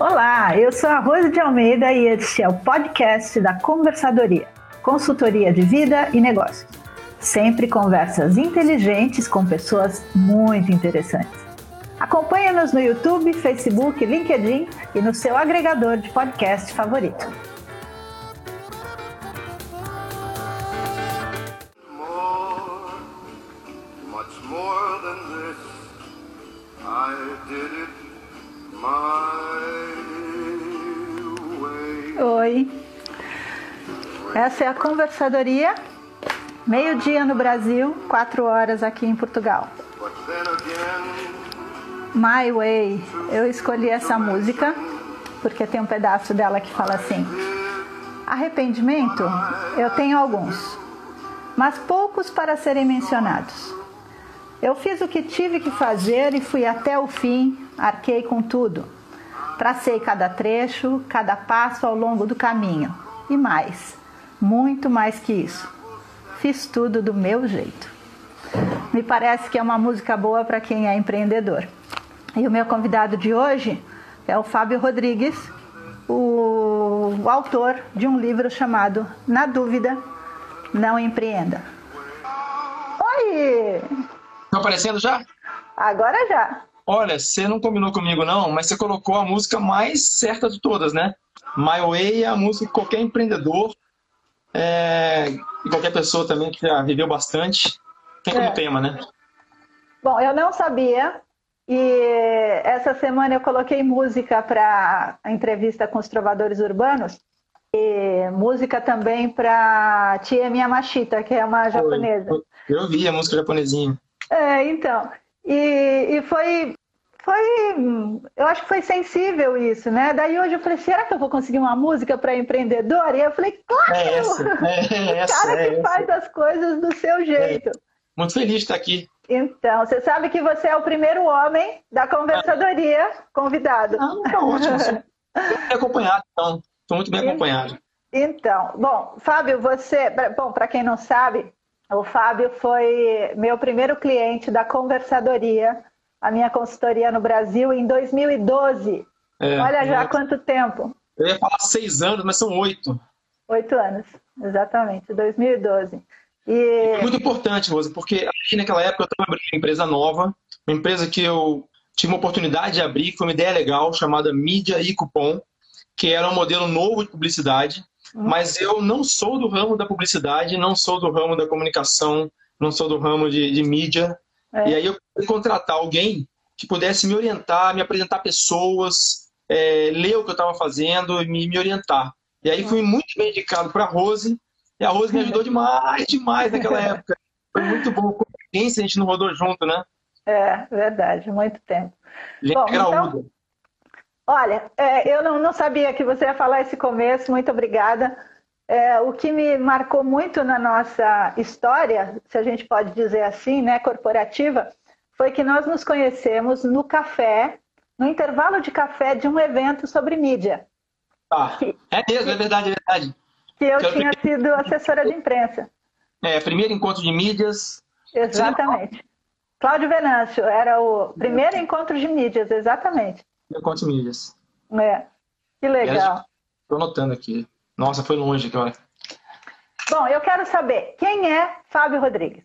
Olá, eu sou a Rose de Almeida e este é o podcast da Conversadoria, consultoria de vida e negócios. Sempre conversas inteligentes com pessoas muito interessantes. Acompanhe-nos no YouTube, Facebook, LinkedIn e no seu agregador de podcast favorito. Essa é a conversadoria, meio-dia no Brasil, quatro horas aqui em Portugal. My Way, eu escolhi essa música porque tem um pedaço dela que fala assim: Arrependimento, eu tenho alguns, mas poucos para serem mencionados. Eu fiz o que tive que fazer e fui até o fim, arquei com tudo. Tracei cada trecho, cada passo ao longo do caminho. E mais, muito mais que isso. Fiz tudo do meu jeito. Me parece que é uma música boa para quem é empreendedor. E o meu convidado de hoje é o Fábio Rodrigues, o, o autor de um livro chamado Na Dúvida, Não Empreenda. Oi! Tá aparecendo já? Agora já. Olha, você não combinou comigo não, mas você colocou a música mais certa de todas, né? My Way é a música que qualquer empreendedor é, e qualquer pessoa também que já viveu bastante tem como é. tema, né? Bom, eu não sabia e essa semana eu coloquei música para a entrevista com os trovadores urbanos e música também para Tia Miyamashita, que é uma japonesa. Eu, eu vi a música japonesinha. É, então. E, e foi, foi. Eu acho que foi sensível isso, né? Daí hoje eu falei, será que eu vou conseguir uma música para empreendedor? E eu falei, claro! É essa, é essa, cara que é faz as coisas do seu jeito. É. Muito feliz de estar aqui. Então, você sabe que você é o primeiro homem da conversadoria convidado. Ah, tá ótimo. Estou bem acompanhado, então. Estou muito bem acompanhado. Então, bom, Fábio, você, bom, para quem não sabe, o Fábio foi meu primeiro cliente da conversadoria, a minha consultoria no Brasil, em 2012. É, Olha já quanto tempo. Eu ia falar seis anos, mas são oito. Oito anos, exatamente, 2012. E... e muito importante, Rosa, porque aqui naquela época eu estava abrindo uma empresa nova, uma empresa que eu tive uma oportunidade de abrir, que foi uma ideia legal, chamada Mídia e Cupom, que era um modelo novo de publicidade, mas eu não sou do ramo da publicidade, não sou do ramo da comunicação, não sou do ramo de, de mídia. É. E aí eu contratar alguém que pudesse me orientar, me apresentar pessoas, é, ler o que eu estava fazendo e me, me, orientar. E aí fui muito bem indicado para a Rose, e a Rose me ajudou demais, demais naquela época. Foi muito bom. Coincidência, a gente não rodou junto, né? É, verdade, muito tempo. Gente, Bom, então, Olha, é, eu não, não, sabia que você ia falar esse começo, muito obrigada. É, o que me marcou muito na nossa história, se a gente pode dizer assim, né, corporativa, foi que nós nos conhecemos no café, no intervalo de café de um evento sobre mídia. Ah, é mesmo, é verdade, é verdade. Que eu que tinha primeiro... sido assessora de imprensa. É, primeiro encontro de mídias. Exatamente. Cláudio Venâncio, era o primeiro encontro de mídias, exatamente. Conte milhas. É, que legal. Estou anotando aqui. Nossa, foi longe agora. Bom, eu quero saber, quem é Fábio Rodrigues?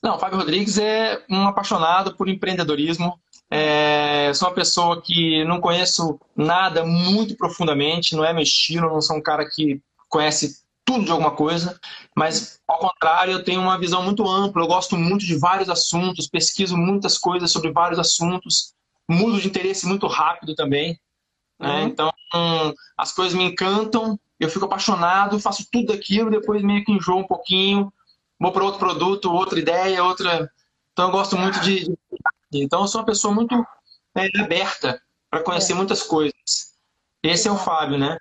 Não, Fábio Rodrigues é um apaixonado por empreendedorismo. É, sou uma pessoa que não conheço nada muito profundamente, não é meu estilo, não sou um cara que conhece tudo de alguma coisa, mas ao contrário, eu tenho uma visão muito ampla, eu gosto muito de vários assuntos, pesquiso muitas coisas sobre vários assuntos, mudo de interesse muito rápido também. Né? Uhum. Então, as coisas me encantam, eu fico apaixonado, faço tudo aquilo, depois meio que enjoo um pouquinho, vou para outro produto, outra ideia, outra. Então, eu gosto muito de. Então, eu sou uma pessoa muito né, aberta para conhecer é. muitas coisas. Esse é o Fábio, né?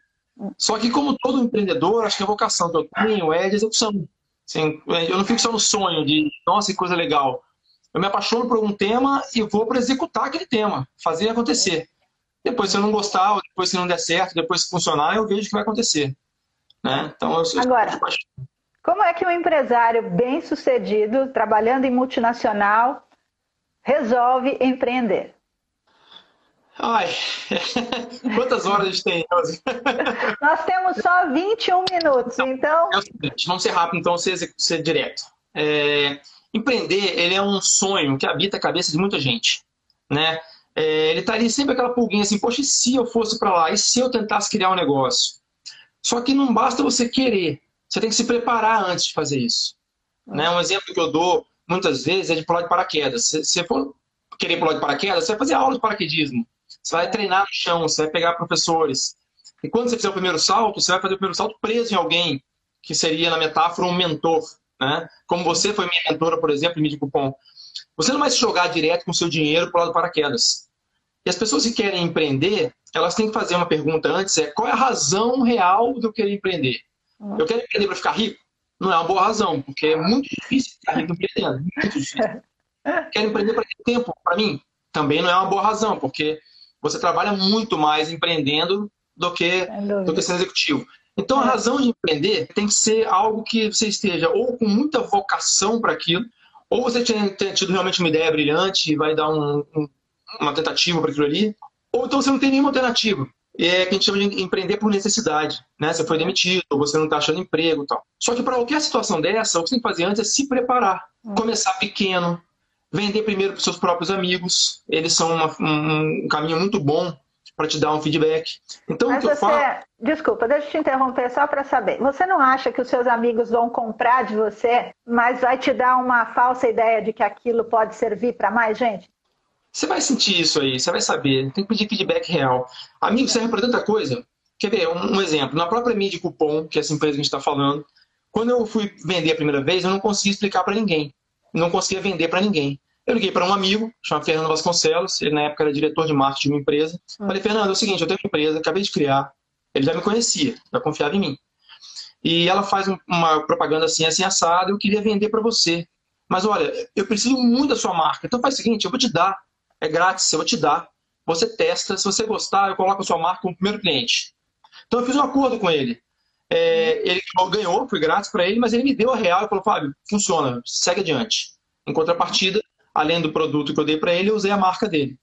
Só que, como todo empreendedor, acho que a vocação que eu tenho é de execução. Assim, eu não fico só no sonho de, nossa, que coisa legal eu me apaixono por um tema e vou para executar aquele tema, fazer acontecer. Depois, se eu não gostar, depois se não der certo, depois se funcionar, eu vejo o que vai acontecer. Né? Então, eu, Agora, como é que um empresário bem sucedido, trabalhando em multinacional, resolve empreender? Ai, quantas horas a gente tem, Nós temos só 21 minutos, então. É o seguinte, vamos ser rápido, então, ser, ser direto. É, empreender, ele é um sonho que habita a cabeça de muita gente, né? É, ele tá ali sempre aquela pulguinha assim, poxa, e se eu fosse para lá? E se eu tentasse criar um negócio? Só que não basta você querer, você tem que se preparar antes de fazer isso. Né? Um exemplo que eu dou muitas vezes é de pular de paraquedas. Se você for querer pular de paraquedas, você vai fazer aula de paraquedismo. Você vai treinar no chão, você vai pegar professores. E quando você fizer o primeiro salto, você vai fazer o primeiro salto preso em alguém, que seria, na metáfora, um mentor. Né? Como você foi minha mentora, por exemplo, em Mídia Cupom. Você não vai se jogar direto com seu dinheiro para o lado do paraquedas. E as pessoas que querem empreender, elas têm que fazer uma pergunta antes, é qual é a razão real de eu querer empreender? Uhum. Eu quero empreender para ficar rico? Não é uma boa razão, porque é muito difícil ficar rico empreendendo. Muito difícil. quero empreender para ter tempo? Para mim, também não é uma boa razão, porque você trabalha muito mais empreendendo do que, do que sendo executivo. Então, a é. razão de empreender tem que ser algo que você esteja ou com muita vocação para aquilo, ou você tenha, tido realmente uma ideia brilhante e vai dar um, um, uma tentativa para aquilo ali, ou então você não tem nenhuma alternativa. E é que a gente chama de empreender por necessidade. Né? Você foi demitido, ou você não está achando emprego tal. Só que para qualquer situação dessa, o que você tem que fazer antes é se preparar. Hum. Começar pequeno, vender primeiro para os seus próprios amigos. Eles são uma, um, um caminho muito bom para te dar um feedback. Então, Mas o que você, eu falo... desculpa, deixa eu te interromper só para saber. Você não acha que os seus amigos vão comprar de você, mas vai te dar uma falsa ideia de que aquilo pode servir para mais gente? Você vai sentir isso aí, você vai saber. Tem que pedir feedback real. Amigo serve para tanta coisa. Quer ver? Um, um exemplo. Na própria mídia cupom, que é essa empresa que a gente está falando, quando eu fui vender a primeira vez, eu não conseguia explicar para ninguém. Não conseguia vender para ninguém. Eu liguei para um amigo, chamado Fernando Vasconcelos, ele na época era diretor de marketing de uma empresa. Hum. Falei, Fernando, é o seguinte, eu tenho uma empresa, acabei de criar, ele já me conhecia, já confiava em mim. E ela faz uma propaganda assim, assim, assado, eu queria vender para você. Mas olha, eu preciso muito da sua marca, então faz o seguinte, eu vou te dar, é grátis, eu vou te dar. Você testa, se você gostar, eu coloco a sua marca como primeiro cliente. Então eu fiz um acordo com ele. É, ele ganhou, foi grátis para ele, mas ele me deu a real e falou, Fábio, funciona, segue adiante. Em contrapartida, além do produto que eu dei para ele, eu usei a marca dele.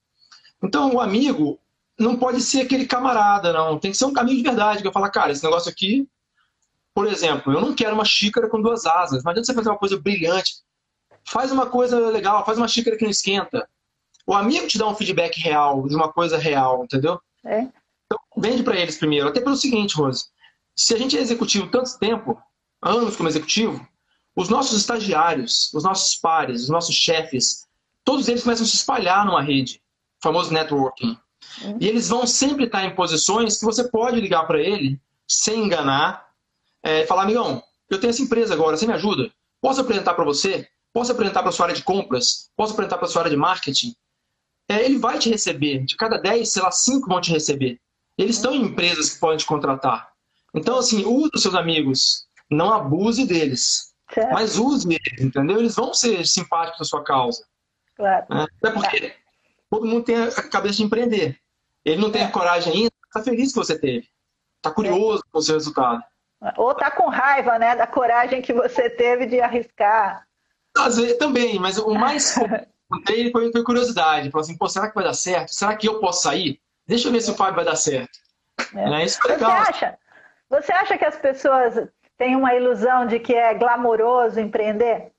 Então, o amigo não pode ser aquele camarada, não. Tem que ser um caminho de verdade. Que eu falo, cara, esse negócio aqui, por exemplo, eu não quero uma xícara com duas asas. Não adianta você fazer uma coisa brilhante. Faz uma coisa legal, faz uma xícara que não esquenta. O amigo te dá um feedback real, de uma coisa real, entendeu? É. Então, vende para eles primeiro. Até pelo seguinte, Rose. Se a gente é executivo tanto tempo, anos como executivo, os nossos estagiários, os nossos pares, os nossos chefes, todos eles começam a se espalhar numa rede, famoso networking. Uhum. E eles vão sempre estar em posições que você pode ligar para ele sem enganar, é, falar, amigão, eu tenho essa empresa agora, você me ajuda? Posso apresentar para você? Posso apresentar para sua área de compras? Posso apresentar para sua área de marketing? É, ele vai te receber. De cada 10, sei lá, 5 vão te receber. Eles estão em empresas que podem te contratar. Então, assim, use os seus amigos. Não abuse deles. Certo. Mas use eles, entendeu? Eles vão ser simpáticos à sua causa. Claro. Né? Até porque todo mundo tem a cabeça de empreender. Ele não tem a é. coragem ainda, está feliz que você teve. Está curioso é. com o seu resultado. Ou está com raiva, né, da coragem que você teve de arriscar. Às vezes também, mas o mais contei foi, foi curiosidade. Falou assim, pô, será que vai dar certo? Será que eu posso sair? Deixa eu ver se o Fábio vai dar certo. É. Né? Isso foi legal. Você acha, você acha que as pessoas tem uma ilusão de que é glamouroso empreender?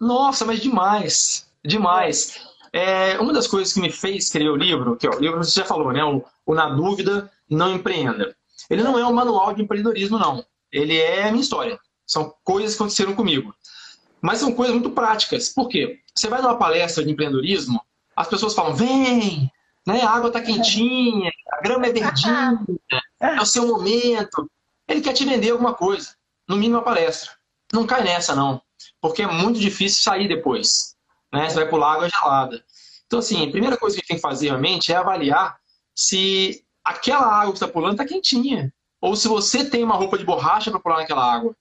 Nossa, mas demais, demais. É, uma das coisas que me fez escrever o livro, que ó, o livro você já falou, né? O, o, Na Dúvida, Não Empreenda. Ele não é um manual de empreendedorismo, não. Ele é a minha história. São coisas que aconteceram comigo. Mas são coisas muito práticas. Por quê? Você vai numa palestra de empreendedorismo, as pessoas falam, vem, né? a água está quentinha, a grama é verdinha, é o seu momento. Ele quer te vender alguma coisa no mínimo a palestra. Não cai nessa, não. Porque é muito difícil sair depois. Né? Você vai pular água gelada. Então, assim, a primeira coisa que tem que fazer realmente é avaliar se aquela água que está pulando está quentinha. Ou se você tem uma roupa de borracha para pular naquela água.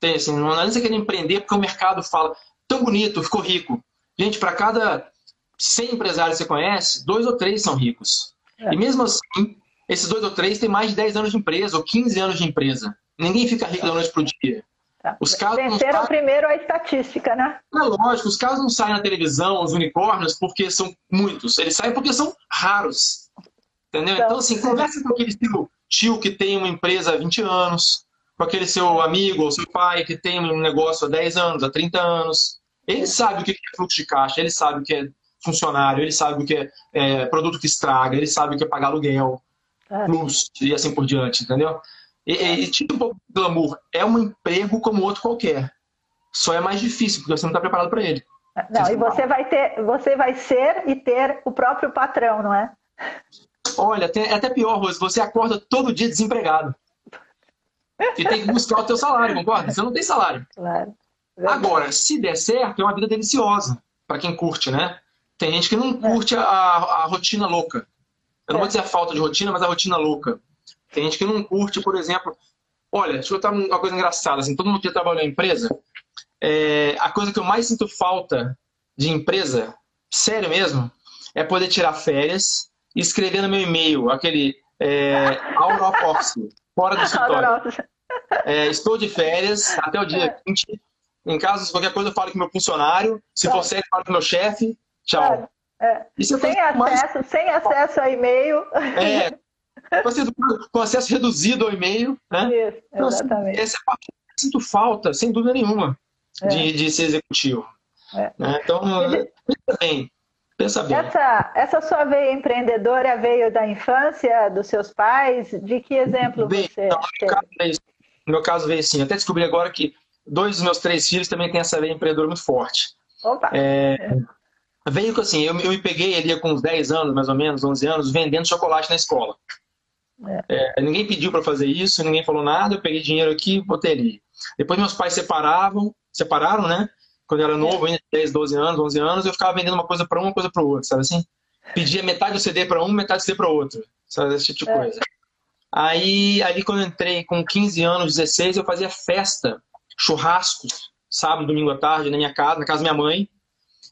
Tem, assim, não adianta você querer empreender porque o mercado fala tão bonito, ficou rico. Gente, para cada 100 empresários que você conhece, dois ou três são ricos. É. E mesmo assim, esses dois ou três têm mais de 10 anos de empresa ou 15 anos de empresa. Ninguém fica rico da noite para o dia. Tá. Os casos Venceram saem... primeiro a estatística, né? É lógico, os casos não saem na televisão, os unicórnios, porque são muitos. Eles saem porque são raros. Entendeu? Então, então assim, conversa com aquele tio, tio que tem uma empresa há 20 anos, com aquele seu amigo ou seu pai que tem um negócio há 10 anos, há 30 anos. Ele sabe o que é fluxo de caixa, ele sabe o que é funcionário, ele sabe o que é, é produto que estraga, ele sabe o que é pagar aluguel, é. plus e assim por diante, entendeu? E, e tipo um pouco de glamour, é um emprego como outro qualquer. Só é mais difícil, porque você não está preparado para ele. Não, e você vai ter, você vai ser e ter o próprio patrão, não é? Olha, é até pior, Rose, você acorda todo dia desempregado. E tem que buscar o teu salário, concorda? Você não tem salário. Claro. Agora, se der certo, é uma vida deliciosa para quem curte, né? Tem gente que não é. curte a, a rotina louca. Eu não vou é. dizer a falta de rotina, mas a rotina louca. Tem gente que não curte, por exemplo. Olha, deixa eu contar uma coisa engraçada. Assim, todo mundo que trabalhou em empresa, é, a coisa que eu mais sinto falta de empresa, sério mesmo, é poder tirar férias e escrever no meu e-mail aquele é, out of office, fora do escritório. É, estou de férias até o dia 20. Em caso de qualquer coisa, eu falo com meu funcionário. Se for sério, eu falo com meu chefe. Tchau. É, é. Sem, acesso, mais... sem acesso a e-mail. É, com acesso reduzido ao e-mail. Né? Isso, então, assim, exatamente. essa é parte que eu sinto falta, sem dúvida nenhuma, é. de, de ser executivo. É. Né? Então, pensa bem. Pensa bem. Essa, essa sua veia empreendedora veio da infância, dos seus pais? De que exemplo veio, você não, no, meu caso, veio, no meu caso veio sim. Até descobri agora que dois dos meus três filhos também têm essa veia empreendedora muito forte. Opa! É, veio que assim, eu, eu me peguei ali com uns 10 anos, mais ou menos, 11 anos, vendendo chocolate na escola. É. É, ninguém pediu para fazer isso, ninguém falou nada, eu peguei dinheiro aqui e botei ali. Depois meus pais separavam, separaram, né? Quando eu era novo, ainda 10, 12 anos, 11 anos, eu ficava vendendo uma coisa para uma coisa para outra, sabe assim? Pedia metade do CD para um, metade do CD para outro, sabe? Esse tipo de é. coisa. Aí, aí, quando eu entrei com 15 anos, 16, eu fazia festa, churrascos, sábado, domingo à tarde, na minha casa, na casa da minha mãe.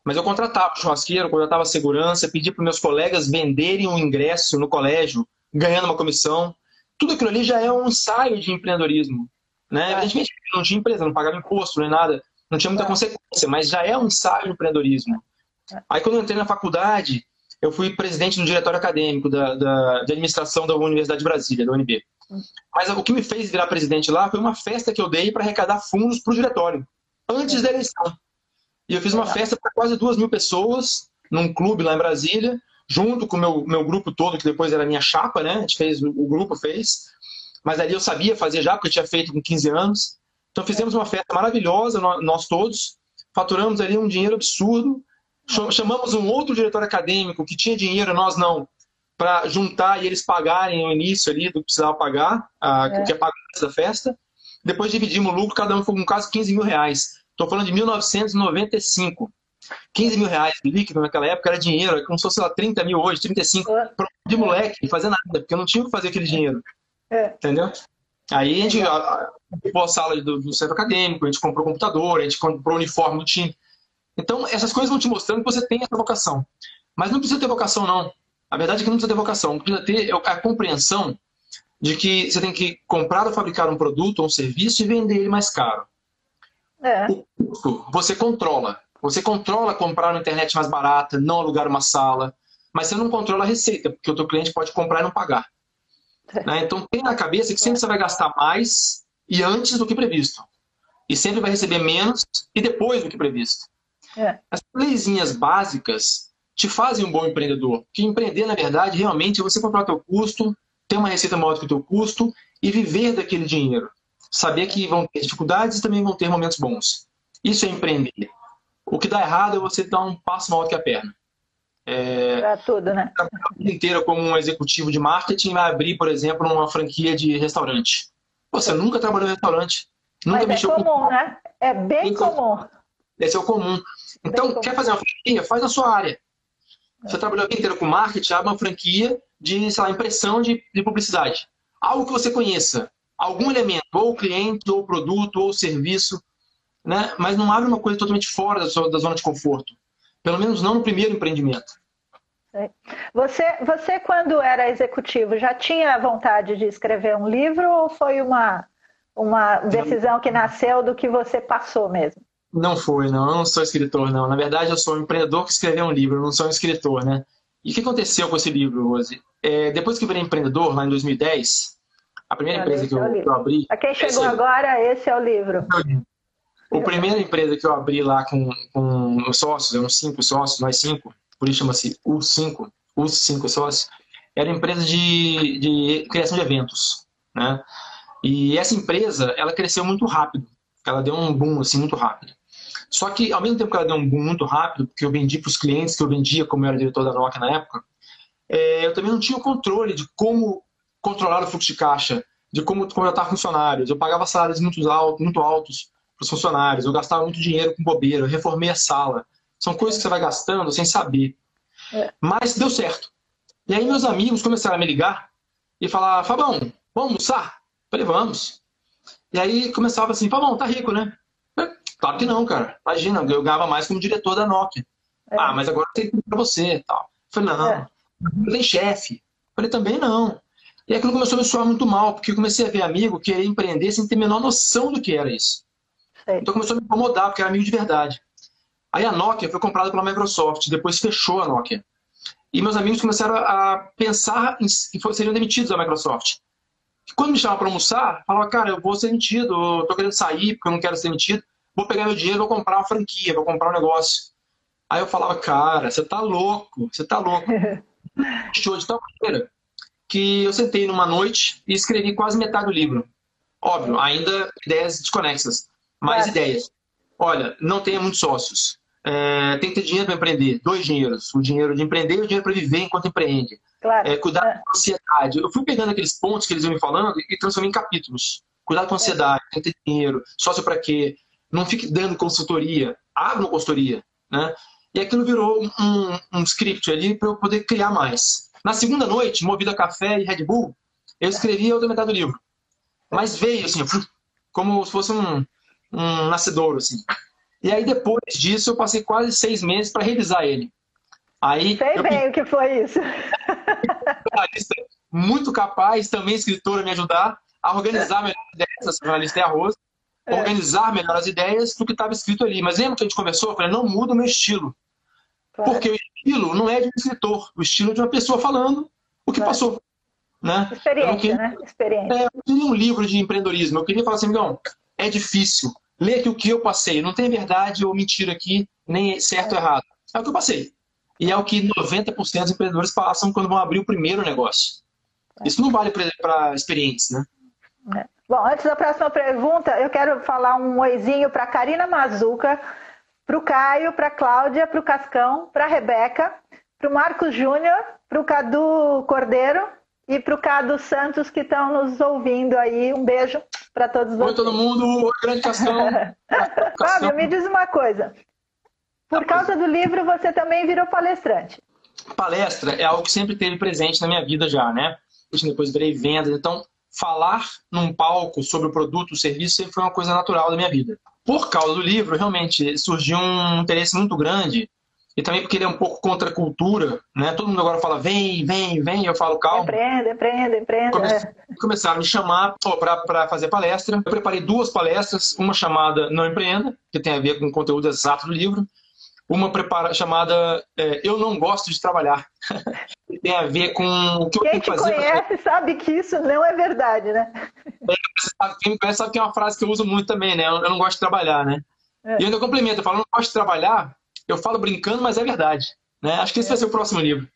Mas eu contratava churrasqueiro, contratava segurança, pedia para meus colegas venderem um ingresso no colégio ganhando uma comissão. Tudo aquilo ali já é um ensaio de empreendedorismo. Né? É. Evidentemente, não tinha empresa, não pagava imposto, nem nada, não tinha muita é. consequência, mas já é um ensaio de empreendedorismo. É. Aí, quando eu entrei na faculdade, eu fui presidente do diretório acadêmico da, da, de administração da Universidade de Brasília, da UNB. Hum. Mas o que me fez virar presidente lá foi uma festa que eu dei para arrecadar fundos para o diretório, antes da eleição. E eu fiz uma festa para quase duas mil pessoas, num clube lá em Brasília, junto com o meu, meu grupo todo, que depois era minha chapa, né? A gente fez, o grupo fez. Mas ali eu sabia fazer já, porque eu tinha feito com 15 anos. Então fizemos uma festa maravilhosa, nós todos. Faturamos ali um dinheiro absurdo. Chamamos um outro diretor acadêmico que tinha dinheiro, nós não, para juntar e eles pagarem o início ali do que precisava pagar, a, é. que é pago da festa. Depois dividimos o lucro, cada um foi com quase 15 mil reais. Estou falando de 1995. 15 mil reais líquido naquela época era dinheiro, é como se fosse lá 30 mil hoje, 35, é. de moleque, não fazer nada, porque eu não tinha o que fazer aquele dinheiro. É. Entendeu? Aí a gente ocupou a sala do, do, centro acadêmico, a gente comprou computador, a gente comprou uniforme do time. Então, essas coisas vão te mostrando que você tem essa vocação. Mas não precisa ter vocação, não. A verdade é que não precisa ter vocação. Precisa ter a compreensão de que você tem que comprar ou fabricar um produto ou um serviço e vender ele mais caro. É. O custo você controla. Você controla comprar na internet mais barata, não alugar uma sala, mas você não controla a receita, porque o teu cliente pode comprar e não pagar. Né? Então tem na cabeça que sempre você vai gastar mais e antes do que previsto. E sempre vai receber menos e depois do que previsto. É. As leizinhas básicas te fazem um bom empreendedor. Que empreender, na verdade, realmente é você comprar o teu custo, ter uma receita maior do que o teu custo e viver daquele dinheiro. Saber que vão ter dificuldades e também vão ter momentos bons. Isso é empreender. O que dá errado é você dar um passo maior que a perna. É, tudo, né? A vida inteira como um executivo de marketing vai abrir, por exemplo, uma franquia de restaurante. Você nunca trabalhou em restaurante. Nunca Mas é mexeu é comum, com... né? É bem comum. Esse é o comum. Então, bem quer comum. fazer uma franquia? Faz na sua área. Você trabalhou a vida inteira com marketing, abre uma franquia de, sei lá, impressão de, de publicidade. Algo que você conheça. Algum elemento, ou cliente, ou produto, ou serviço né? mas não abre uma coisa totalmente fora da, sua, da zona de conforto. Pelo menos não no primeiro empreendimento. Você, você, quando era executivo, já tinha vontade de escrever um livro ou foi uma, uma decisão que nasceu do que você passou mesmo? Não foi, não. Eu não sou escritor, não. Na verdade, eu sou um empreendedor que escreveu um livro, eu não sou um escritor, né? E o que aconteceu com esse livro, Rose? É, depois que eu virei empreendedor, lá em 2010, a primeira empresa que eu, é que eu abri... A quem chegou agora, esse é o livro. A primeira empresa que eu abri lá com, com os sócios, eram cinco sócios, nós cinco, por isso chama-se U5, os cinco sócios, era empresa de, de criação de eventos, né? E essa empresa, ela cresceu muito rápido. Ela deu um boom, assim, muito rápido. Só que, ao mesmo tempo que ela deu um boom muito rápido, porque eu vendi para os clientes que eu vendia, como eu era diretor da Nokia na época, é, eu também não tinha o controle de como controlar o fluxo de caixa, de como contratar funcionários. Eu pagava salários muito, alto, muito altos os funcionários, eu gastava muito dinheiro com bobeira, eu reformei a sala. São coisas que você vai gastando sem saber. É. Mas deu certo. E aí meus amigos começaram a me ligar e falar, Fabão, vamos almoçar? Falei, vamos. E aí começava assim, Fabão, tá rico, né? Claro que não, cara. Imagina, eu ganhava mais como diretor da Nokia. É. Ah, mas agora tem tudo pra você tal. Falei, não, é. não tem chefe. Falei, também não. E aquilo começou a me soar muito mal, porque eu comecei a ver amigo querer empreender sem ter a menor noção do que era isso. Então começou a me incomodar, porque era amigo de verdade. Aí a Nokia foi comprada pela Microsoft, depois fechou a Nokia. E meus amigos começaram a pensar em que seriam demitidos da Microsoft. E quando me chamavam para almoçar, falava, cara, eu vou ser demitido, eu tô querendo sair porque eu não quero ser demitido, vou pegar meu dinheiro, vou comprar uma franquia, vou comprar um negócio. Aí eu falava, cara, você tá louco, você tá louco. Show de tal maneira que eu sentei numa noite e escrevi quase metade do livro. Óbvio, ainda ideias desconexas, mais é. ideias. Olha, não tenha muitos sócios. É, tem que ter dinheiro para empreender, dois dinheiros. O dinheiro de empreender e o dinheiro para viver enquanto empreende. Claro. É, cuidar é. com ansiedade. Eu fui pegando aqueles pontos que eles iam me falando e transformei em capítulos. Cuidar com ansiedade, tem que ter dinheiro, sócio para quê? Não fique dando consultoria, abra uma consultoria. Né? E aquilo virou um, um script ali para eu poder criar mais. Na segunda noite, movido a café e Red Bull, eu escrevi a outra metade do livro. Mas veio assim, como se fosse um, um nascedouro, assim. E aí, depois disso, eu passei quase seis meses para revisar ele. Aí, Sei eu... bem o que foi isso. muito capaz, também escritora, me ajudar a organizar melhor as ideias, essa jornalista é arroz, é. organizar melhor as ideias do que estava escrito ali. Mas lembra que a gente conversou? Eu falei, não muda o meu estilo. Claro. Porque o estilo não é de um escritor, o estilo é de uma pessoa falando o que claro. passou. Né? Experiência, queria, né? Experiência. É, eu queria um livro de empreendedorismo. Eu queria falar assim, não, é difícil. Lê aqui o que eu passei. Não tem verdade ou mentira aqui, nem certo ou errado. É o que eu passei. E é o que 90% dos empreendedores passam quando vão abrir o primeiro negócio. Isso não vale para experientes, né? É. Bom, antes da próxima pergunta, eu quero falar um oizinho para Karina Mazuca, para o Caio, para a Cláudia, para o Cascão, para a Rebeca, para o Marcos Júnior, para o Cadu Cordeiro e para o Cado Santos que estão nos ouvindo aí. Um beijo para todos vocês. Oi, todo mundo. Oi, grande Cascão. Fábio, me diz uma coisa. Por causa do livro, você também virou palestrante. Palestra é algo que sempre teve presente na minha vida já, né? Depois virei vendas. Então, falar num palco sobre o produto, o serviço, sempre foi uma coisa natural da minha vida. Por causa do livro, realmente, surgiu um interesse muito grande e também porque ele é um pouco contra a cultura, né? Todo mundo agora fala, vem, vem, vem, eu falo, calma. Empreenda, empreenda, empreenda. Come. Começaram a me chamar para fazer palestra. Eu preparei duas palestras, uma chamada Não Empreenda, que tem a ver com o conteúdo exato do livro, uma prepara, chamada é, Eu Não Gosto de Trabalhar, que tem a ver com o que Quem eu tenho que fazer. Quem te conhece pra... sabe que isso não é verdade, né? É, quem me conhece sabe que é uma frase que eu uso muito também, né? Eu não gosto de trabalhar, né? É. E eu ainda complemento, eu falo, não gosto de trabalhar, eu falo brincando, mas é verdade. Né? Acho que esse vai ser o próximo livro.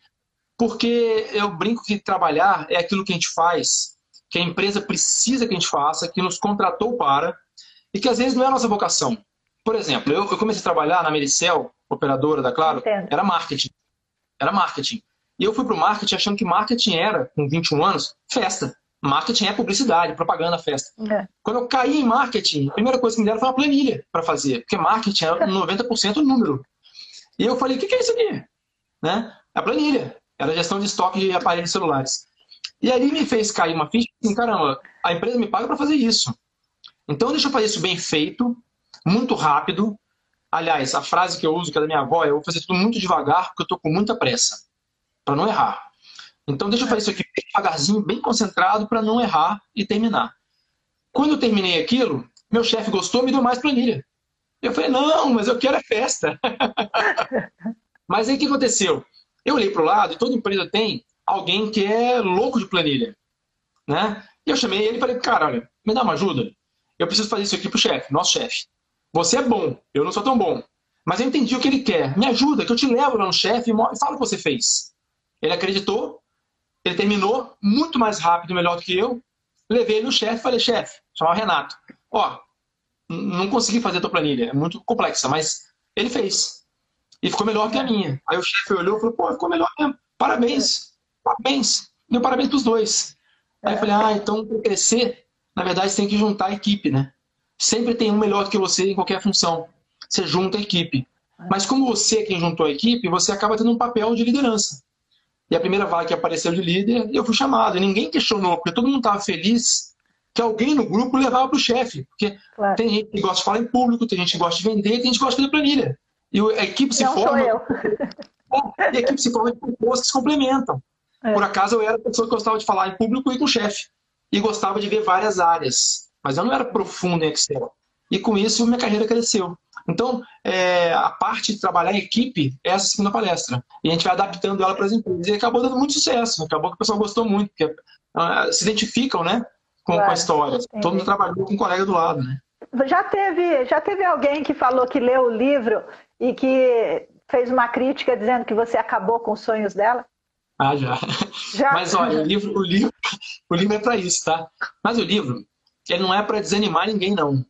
Porque eu brinco que trabalhar é aquilo que a gente faz, que a empresa precisa que a gente faça, que nos contratou para, e que às vezes não é a nossa vocação. Por exemplo, eu, eu comecei a trabalhar na Mericel, operadora da Claro, Entendo. era marketing. Era marketing. E eu fui para o marketing achando que marketing era, com 21 anos, festa. Marketing é publicidade, propaganda, festa. É. Quando eu caí em marketing, a primeira coisa que me deram foi uma planilha para fazer, porque marketing é 90% número. E eu falei, o que, que é isso aqui? Né? A planilha. Era gestão de estoque de aparelhos celulares. E aí me fez cair uma ficha assim, caramba, a empresa me paga para fazer isso. Então deixa eu fazer isso bem feito, muito rápido. Aliás, a frase que eu uso, que é da minha avó, é eu vou fazer tudo muito devagar, porque eu estou com muita pressa, para não errar. Então deixa eu fazer isso aqui bem devagarzinho, bem concentrado, para não errar e terminar. Quando eu terminei aquilo, meu chefe gostou, me deu mais planilha. Eu falei, não, mas eu quero a festa. mas aí o que aconteceu? Eu olhei para o lado e toda empresa tem alguém que é louco de planilha. Né? E eu chamei ele e falei, cara, olha, me dá uma ajuda. Eu preciso fazer isso aqui para o chefe, nosso chefe. Você é bom, eu não sou tão bom. Mas eu entendi o que ele quer. Me ajuda, que eu te levo lá no chefe e fala o que você fez. Ele acreditou, ele terminou muito mais rápido e melhor do que eu. Levei ele no chefe e falei, chefe, chamava Renato. Ó, não consegui fazer a tua planilha, é muito complexa, mas ele fez. E ficou melhor que a minha. Aí o chefe olhou e falou, pô, ficou melhor mesmo. Parabéns, parabéns. Deu parabéns pros dois. Aí eu falei, ah, então para crescer, na verdade você tem que juntar a equipe, né? Sempre tem um melhor que você em qualquer função. Você junta a equipe. Mas como você é quem juntou a equipe, você acaba tendo um papel de liderança. E a primeira vaga que apareceu de líder, eu fui chamado. E ninguém questionou, porque todo mundo estava feliz que alguém no grupo levava para o chefe. Porque claro. tem gente que gosta de falar em público, tem gente que gosta de vender, tem gente que gosta de fazer planilha. E a equipe se Não forma. Sou eu. e a equipe se forma de pessoas que se complementam. É. Por acaso eu era a pessoa que gostava de falar em público e com o chefe. E gostava de ver várias áreas. Mas eu não era profundo em Excel. E com isso minha carreira cresceu. Então, é, a parte de trabalhar em equipe é essa segunda palestra. E a gente vai adaptando ela para as empresas. E acabou dando muito sucesso. Acabou que o pessoal gostou muito, porque uh, se identificam né, com, claro, com a história. Entendi. Todo mundo trabalhou com um colega do lado. Né? Já teve, já teve alguém que falou que leu o livro e que fez uma crítica dizendo que você acabou com os sonhos dela? Ah, já. já? Mas olha, o livro, o livro, o livro é para isso, tá? Mas o livro, ele não é para desanimar ninguém, não.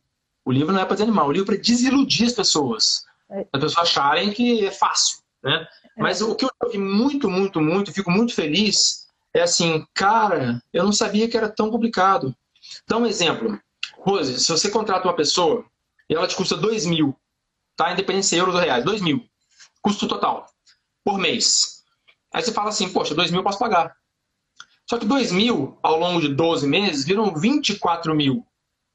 O livro não é para desanimar, o livro é para desiludir as pessoas. É. As pessoas acharem que é fácil, né? É. Mas o que eu ouvi muito, muito, muito, fico muito feliz, é assim, cara, eu não sabia que era tão complicado. Dá um exemplo. Rose, se você contrata uma pessoa e ela te custa 2 mil, tá? Independente se euros ou reais, 2 mil. Custo total, por mês. Aí você fala assim, poxa, 2 mil eu posso pagar. Só que 2 mil, ao longo de 12 meses, viram 24 mil.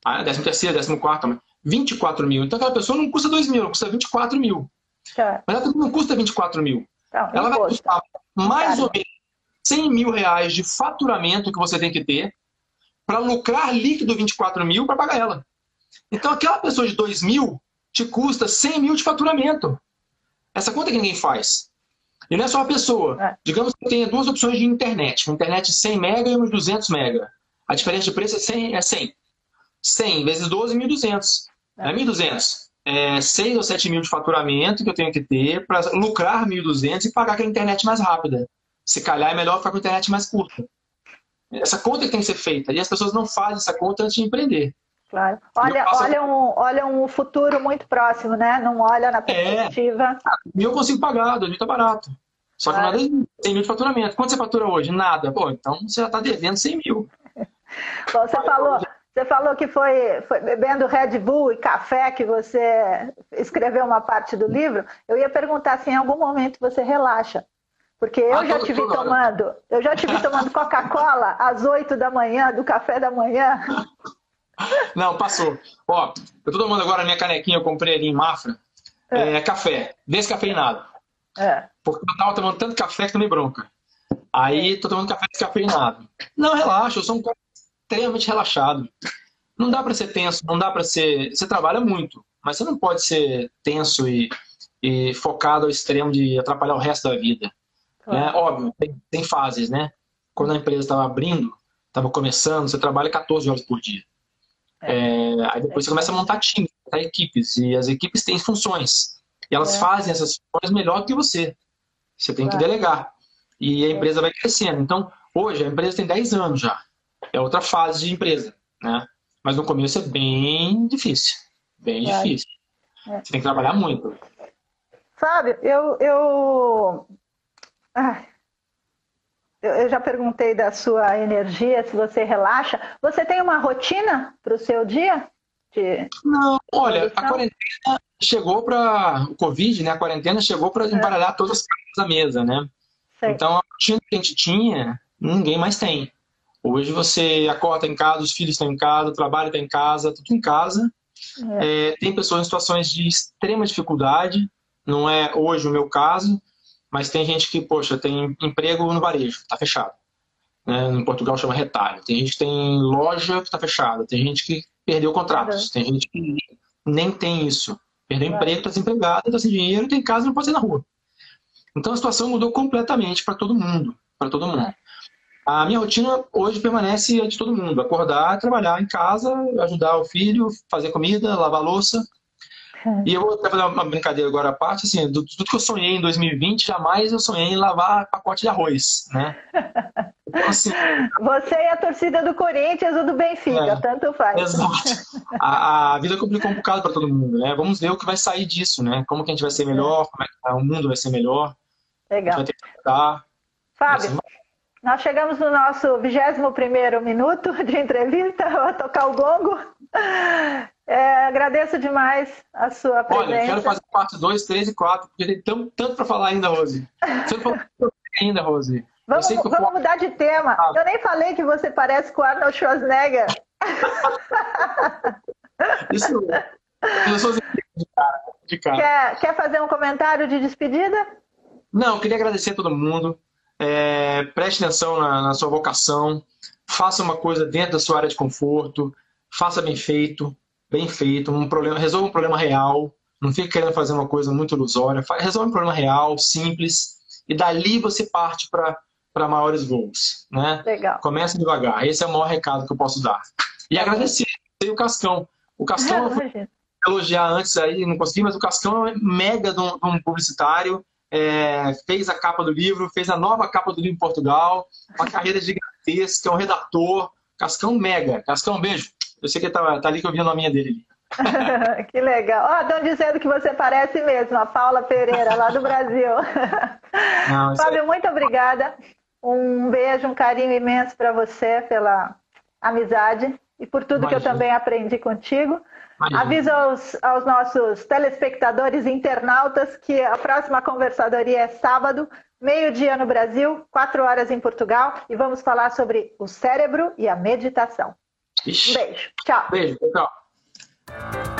Ah, décimo terceiro, décimo quarto, 24 mil. Então aquela pessoa não custa 2 mil, custa 24 mil. Tá. Mas ela não custa 24 mil. Não, ela vai custar mais ou menos 100 mil reais de faturamento que você tem que ter para lucrar líquido 24 mil para pagar ela. Então aquela pessoa de 2 mil te custa 100 mil de faturamento. Essa conta que ninguém faz. E não é só uma pessoa. É. Digamos que tenha duas opções de internet. Uma internet 100 mega e uma 200 mega. A diferença de preço é 100. É 100. 100 vezes 12, 1.200. É 1.200. É 6 ou 7 mil de faturamento que eu tenho que ter para lucrar 1.200 e pagar aquela internet mais rápida. Se calhar é melhor ficar com a internet mais curta. Essa conta que tem que ser feita. E as pessoas não fazem essa conta antes de empreender. Claro. Olha, faço... olha, um, olha um futuro muito próximo, né? Não olha na é. perspectiva. É. eu consigo pagar, 2 mil tá barato. Só que claro. nada é 100 mil de faturamento. Quanto você fatura hoje? Nada. Pô, então você já está devendo 100 mil. Bom, você falou, você falou que foi, foi, bebendo Red Bull e café que você escreveu uma parte do livro. Eu ia perguntar se em algum momento você relaxa. Porque eu ah, já te vi tomando, eu já te vi tomando Coca-Cola às 8 da manhã, do café da manhã. Não, passou. Ó, eu tô tomando agora a minha canequinha, eu comprei ali em Mafra. É, é café, descafeinado. É. Porque eu tava tomando tanto café que tomei bronca. Aí tô tomando café descafeinado. Não, relaxa, eu sou um cara extremamente relaxado. Não dá para ser tenso, não dá para ser. Você trabalha muito, mas você não pode ser tenso e, e focado ao extremo de atrapalhar o resto da vida. Claro. Né? Óbvio, tem, tem, fases, né? Quando a empresa estava abrindo, estava começando, você trabalha 14 horas por dia. É. É, aí depois você começa a montar times, montar equipes, e as equipes têm funções. E elas é. fazem essas funções melhor que você. Você tem claro. que delegar. E a empresa vai crescendo. Então, hoje, a empresa tem 10 anos já é outra fase de empresa, né? Mas no começo é bem difícil, bem é. difícil. É. Você tem que trabalhar muito. Fábio, eu, eu... Eu já perguntei da sua energia, se você relaxa. Você tem uma rotina para o seu dia? De... Não, olha, a quarentena chegou para o Covid, né? A quarentena chegou para é. embaralhar todas as cartas da mesa, né? Sei. Então a rotina que a gente tinha, ninguém mais tem. Hoje você acorda em casa, os filhos estão em casa, o trabalho está em casa, tudo em casa. É. É, tem pessoas em situações de extrema dificuldade, não é hoje o meu caso, mas tem gente que, poxa, tem emprego no varejo, está fechado. Né? Em Portugal chama retalho. Tem gente que tem loja que está fechada, tem gente que perdeu contratos, tem gente que nem tem isso. Perdeu é. emprego, está desempregado, está sem dinheiro, tem casa não pode sair na rua. Então a situação mudou completamente para todo mundo, para todo mundo. A minha rotina hoje permanece a de todo mundo: acordar, trabalhar em casa, ajudar o filho, fazer comida, lavar louça. E eu vou até fazer uma brincadeira agora à parte, assim, do, tudo que eu sonhei em 2020, jamais eu sonhei em lavar pacote de arroz, né? Então, assim, Você é a torcida do Corinthians ou do Benfica, é, tanto faz. Exato. A, a, vida complicou um bocado para todo mundo, né? Vamos ver o que vai sair disso, né? Como que a gente vai ser melhor, como é que o mundo vai ser melhor. Legal. vai ter que Fábio, nós chegamos no nosso 21 minuto de entrevista, vou tocar o gongo. É, agradeço demais a sua presença. Olha, quero fazer parte 2, 3 e 4, porque tem tão, tanto para falar ainda, Rose. Você não falou ainda, Rose. Vamos, vamos mudar de tema. Ah. Eu nem falei que você parece com Arnold Schwarzenegger. Isso eu sou de cara. De cara. Quer, quer fazer um comentário de despedida? Não, queria agradecer a todo mundo. É, preste atenção na, na, sua vocação. Faça uma coisa dentro da sua área de conforto. Faça bem feito, bem feito. Um problema, resolva um problema real. Não fique querendo fazer uma coisa muito ilusória. Resolva um problema real, simples. E dali você parte para maiores voos. Né? Legal. Comece devagar. Esse é o maior recado que eu posso dar. E agradecer o Cascão. O Cascão, eu elogiar antes aí, não consegui, mas o Cascão é mega de um, de um publicitário é, fez a capa do livro, fez a nova capa do livro em Portugal, uma carreira gigantesca, é um redator, Cascão mega. Cascão, beijo. Eu sei que tá, tá ali que eu vi a nominha dele. que legal. Estão oh, dizendo que você parece mesmo, a Paula Pereira, lá do Brasil. Não, Fábio, é... muito obrigada. Um beijo, um carinho imenso para você pela amizade e por tudo Imagina. que eu também aprendi contigo. Aviso aos, aos, nossos telespectadores internautas que a próxima conversadoria é sábado, meio-dia no Brasil, quatro horas em Portugal, e vamos falar sobre o cérebro e a meditação. Ixi. Beijo. Tchau. Beijo. Tchau.